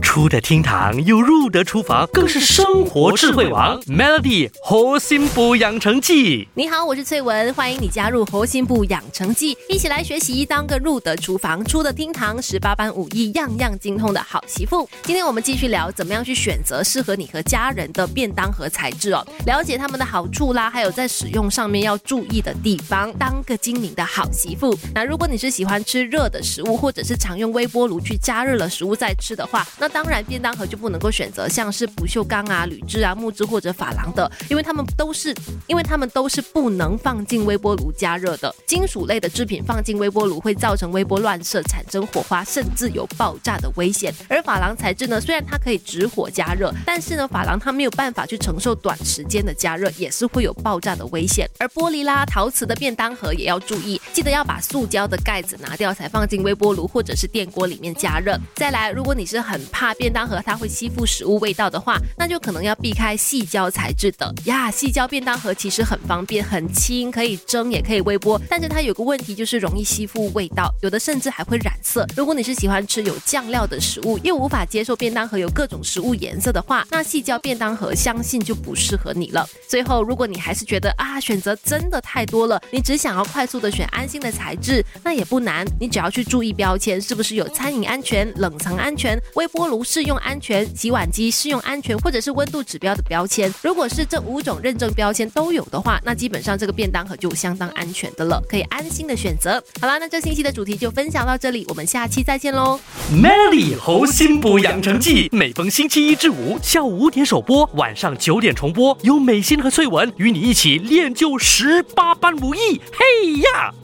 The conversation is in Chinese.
出得厅堂又入得厨房，更是生活智慧王。Melody 核心部养成记，你好，我是翠文，欢迎你加入核心部养成记，一起来学习当个入得厨房、出得厅堂、十八般武艺样样精通的好媳妇。今天我们继续聊怎么样去选择适合你和家人的便当盒材质哦，了解他们的好处啦，还有在使用上面要注意的地方，当个精明的好媳妇。那如果你是喜欢吃热的食物，或者是常用微波炉去加热了食物再吃的话，那当然便当盒就不能够选择像是不锈钢啊、铝制啊、木质或者珐琅的，因为它们都是，因为它们都是不能放进微波炉加热的。金属类的制品放进微波炉会造成微波乱射，产生火花，甚至有爆炸的危险。而珐琅材质呢，虽然它可以直火加热，但是呢，珐琅它没有办法去承受短时间的加热，也是会有爆炸的危险。而玻璃啦、陶瓷的便当盒也要注意，记得要把塑胶的盖子拿掉，才放进微波炉或者是电锅里面加热。再来，如果你是很怕便当盒它会吸附食物味道的话，那就可能要避开细胶材质的呀。细胶便当盒其实很方便，很轻，可以蒸也可以微波，但是它有个问题就是容易吸附味道，有的甚至还会染色。如果你是喜欢吃有酱料的食物，又无法接受便当盒有各种食物颜色的话，那细胶便当盒相信就不适合你了。最后，如果你还是觉得啊选择真的太多了，你只想要快速的选安心的材质，那也不难，你只要去注意标签是不是有餐饮安全、冷藏安全、微波炉适用安全、洗碗机适用安全，或者是温度指标的标签。如果是这五种认证标签都有的话，那基本上这个便当盒就相当安全的了，可以安心的选择。好啦，那这星期的主题就分享到这里，我们下期再见喽。Melody 核心部养成记，每逢星期一至五下午五点首播，晚上九点重播，有美心和翠文与你一起练就十八般武艺。嘿呀！